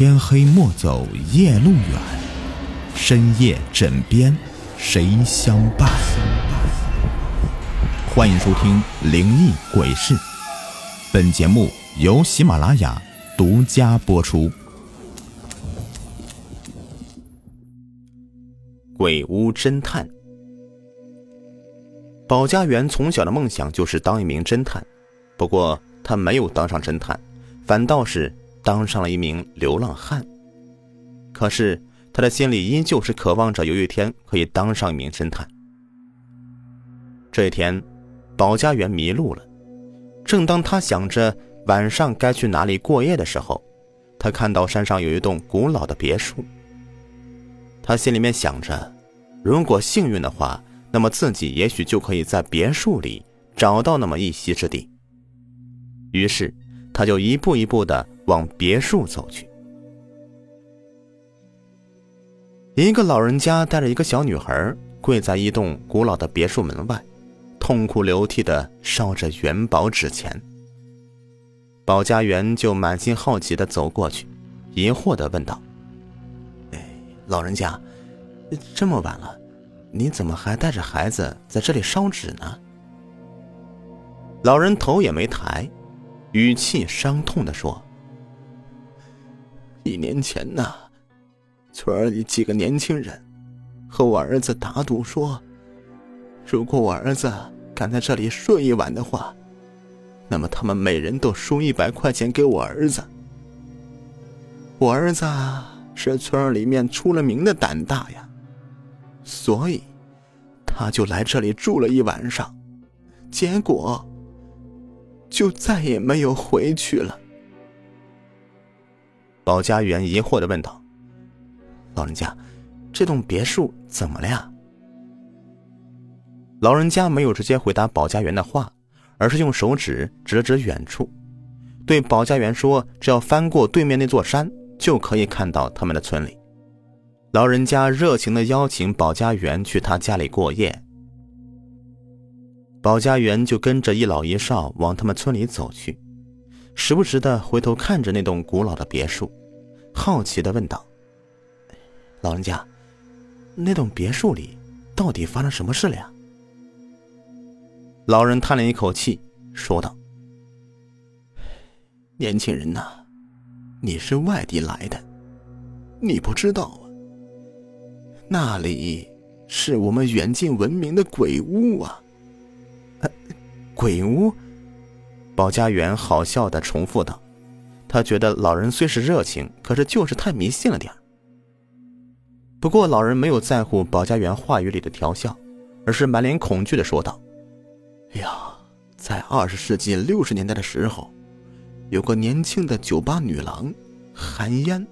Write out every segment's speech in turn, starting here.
天黑莫走夜路远，深夜枕边谁相伴？欢迎收听《灵异鬼事》，本节目由喜马拉雅独家播出。鬼屋侦探，保家园从小的梦想就是当一名侦探，不过他没有当上侦探，反倒是当上了一名流浪汉。可是他的心里依旧是渴望着有一天可以当上一名侦探。这一天，保家园迷路了。正当他想着晚上该去哪里过夜的时候，他看到山上有一栋古老的别墅。他心里面想着，如果幸运的话，那么自己也许就可以在别墅里找到那么一席之地。于是，他就一步一步的往别墅走去。一个老人家带着一个小女孩跪在一栋古老的别墅门外，痛哭流涕的烧着元宝纸钱。保家园就满心好奇的走过去，疑惑的问道。哎老人家，这么晚了，你怎么还带着孩子在这里烧纸呢？老人头也没抬，语气伤痛的说：“一年前呢，村里几个年轻人和我儿子打赌说，如果我儿子敢在这里睡一晚的话，那么他们每人都输一百块钱给我儿子。我儿子。”是村里面出了名的胆大呀，所以他就来这里住了一晚上，结果就再也没有回去了。保家园疑惑的问道：“老人家，这栋别墅怎么了呀？”老人家没有直接回答保家园的话，而是用手指指了指远处，对保家园说：“只要翻过对面那座山。”就可以看到他们的村里，老人家热情的邀请保家园去他家里过夜。保家园就跟着一老一少往他们村里走去，时不时的回头看着那栋古老的别墅，好奇的问道：“老人家，那栋别墅里到底发生什么事了呀？”老人叹了一口气，说道：“年轻人呐。”你是外地来的，你不知道啊？那里是我们远近闻名的鬼屋啊！鬼屋？保家园好笑的重复道。他觉得老人虽是热情，可是就是太迷信了点不过老人没有在乎保家园话语里的调笑，而是满脸恐惧的说道：“哎呀，在二十世纪六十年代的时候。”有个年轻的酒吧女郎，韩嫣，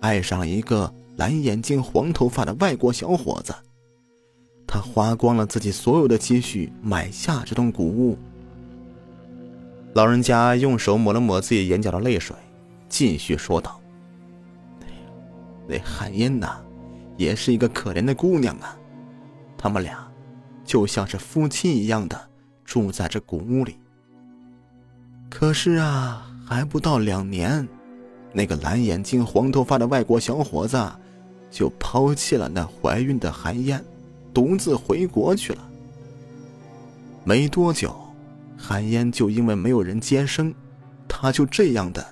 爱上了一个蓝眼睛、黄头发的外国小伙子。她花光了自己所有的积蓄，买下这栋古屋。老人家用手抹了抹自己眼角的泪水，继续说道：“那韩嫣呐，也是一个可怜的姑娘啊。他们俩就像是夫妻一样的住在这古屋里。可是啊。”还不到两年，那个蓝眼睛、黄头发的外国小伙子就抛弃了那怀孕的韩嫣，独自回国去了。没多久，韩嫣就因为没有人接生，她就这样的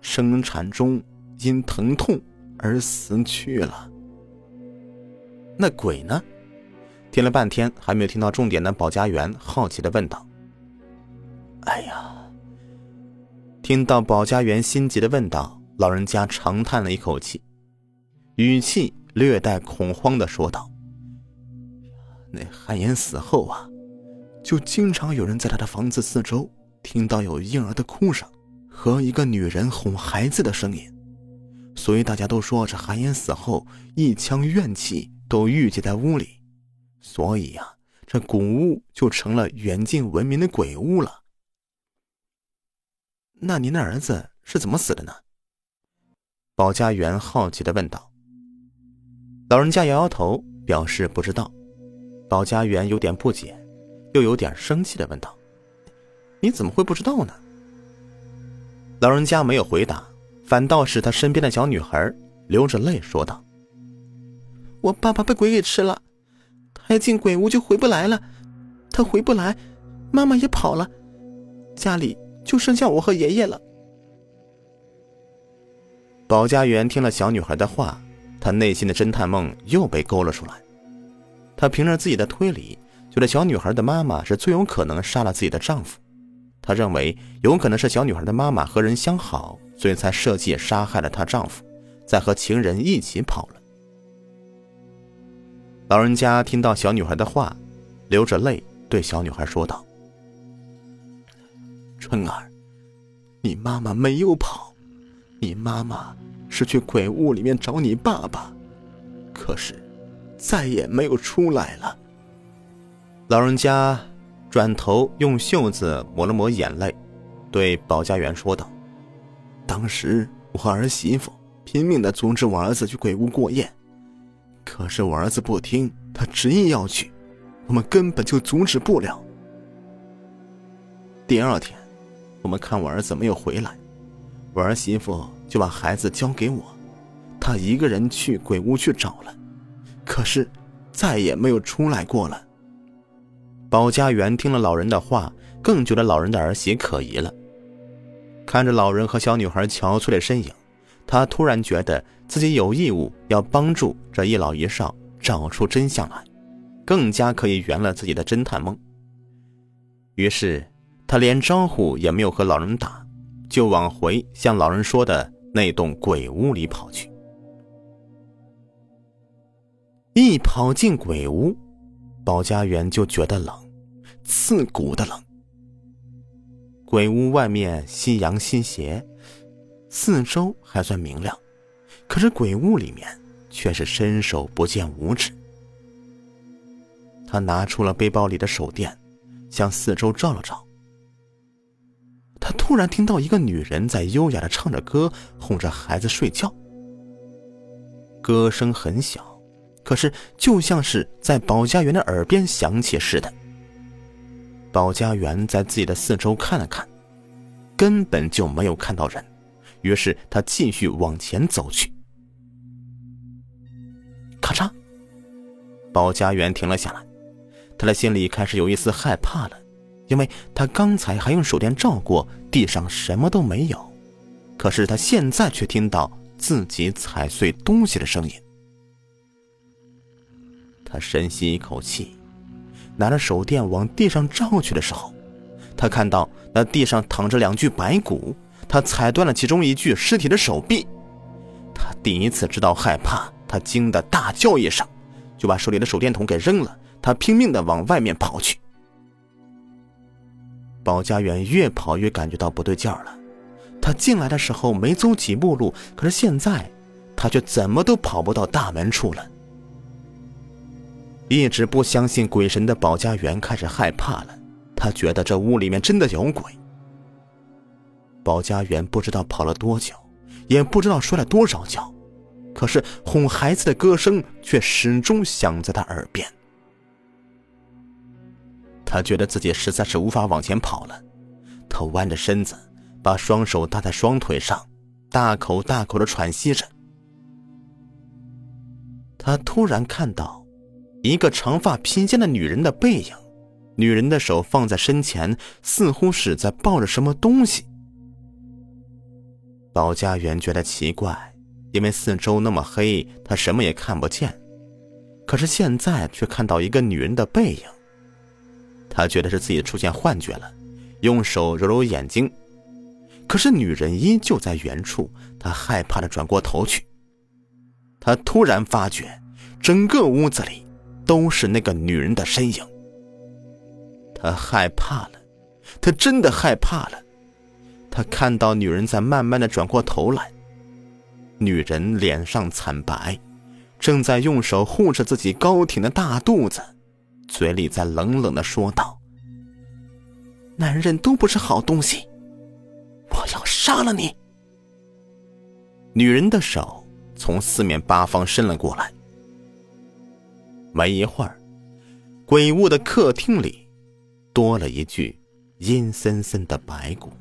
生产中因疼痛而死去了。那鬼呢？听了半天还没有听到重点的保家园好奇的问道：“哎呀！”听到保家园心急的问道，老人家长叹了一口气，语气略带恐慌的说道：“那韩岩死后啊，就经常有人在他的房子四周听到有婴儿的哭声和一个女人哄孩子的声音，所以大家都说这韩岩死后一腔怨气都郁积在屋里，所以呀，这古屋就成了远近闻名的鬼屋了。”那您的儿子是怎么死的呢？保家园好奇的问道。老人家摇摇头，表示不知道。保家园有点不解，又有点生气的问道：“你怎么会不知道呢？”老人家没有回答，反倒是他身边的小女孩流着泪说道：“我爸爸被鬼给吃了，他一进鬼屋就回不来了。他回不来，妈妈也跑了，家里就剩下我和爷爷了。”保家园听了小女孩的话，他内心的侦探梦又被勾了出来。他凭着自己的推理，觉得小女孩的妈妈是最有可能杀了自己的丈夫。他认为有可能是小女孩的妈妈和人相好，所以才设计杀害了她丈夫，再和情人一起跑了。老人家听到小女孩的话，流着泪对小女孩说道：“春儿，你妈妈没有跑，你妈妈。”是去鬼屋里面找你爸爸，可是再也没有出来了。老人家转头用袖子抹了抹眼泪，对保家园说道：“当时我儿媳妇拼命的阻止我儿子去鬼屋过夜，可是我儿子不听，他执意要去，我们根本就阻止不了。第二天，我们看我儿子没有回来，我儿媳妇。”就把孩子交给我，她一个人去鬼屋去找了，可是再也没有出来过了。保家园听了老人的话，更觉得老人的儿媳可疑了。看着老人和小女孩憔悴的身影，他突然觉得自己有义务要帮助这一老一少找出真相来，更加可以圆了自己的侦探梦。于是他连招呼也没有和老人打，就往回向老人说的。那栋鬼屋里跑去，一跑进鬼屋，保家园就觉得冷，刺骨的冷。鬼屋外面夕阳西斜，四周还算明亮，可是鬼屋里面却是伸手不见五指。他拿出了背包里的手电，向四周照了照。他突然听到一个女人在优雅的唱着歌，哄着孩子睡觉。歌声很小，可是就像是在保家园的耳边响起似的。保家园在自己的四周看了看，根本就没有看到人，于是他继续往前走去。咔嚓，保家园停了下来，他的心里开始有一丝害怕了。因为他刚才还用手电照过，地上什么都没有，可是他现在却听到自己踩碎东西的声音。他深吸一口气，拿着手电往地上照去的时候，他看到那地上躺着两具白骨，他踩断了其中一具尸体的手臂。他第一次知道害怕，他惊得大叫一声，就把手里的手电筒给扔了。他拼命的往外面跑去。保家园越跑越感觉到不对劲儿了，他进来的时候没走几步路，可是现在他却怎么都跑不到大门处了。一直不相信鬼神的保家园开始害怕了，他觉得这屋里面真的有鬼。保家园不知道跑了多久，也不知道摔了多少跤，可是哄孩子的歌声却始终响在他耳边。他觉得自己实在是无法往前跑了，他弯着身子，把双手搭在双腿上，大口大口的喘息着。他突然看到一个长发披肩的女人的背影，女人的手放在身前，似乎是在抱着什么东西。保家园觉得奇怪，因为四周那么黑，他什么也看不见，可是现在却看到一个女人的背影。他觉得是自己出现幻觉了，用手揉揉眼睛，可是女人依旧在原处。他害怕的转过头去。他突然发觉，整个屋子里都是那个女人的身影。他害怕了，他真的害怕了。他看到女人在慢慢的转过头来，女人脸上惨白，正在用手护着自己高挺的大肚子。嘴里在冷冷的说道：“男人都不是好东西，我要杀了你。”女人的手从四面八方伸了过来。没一会儿，鬼屋的客厅里多了一具阴森森的白骨。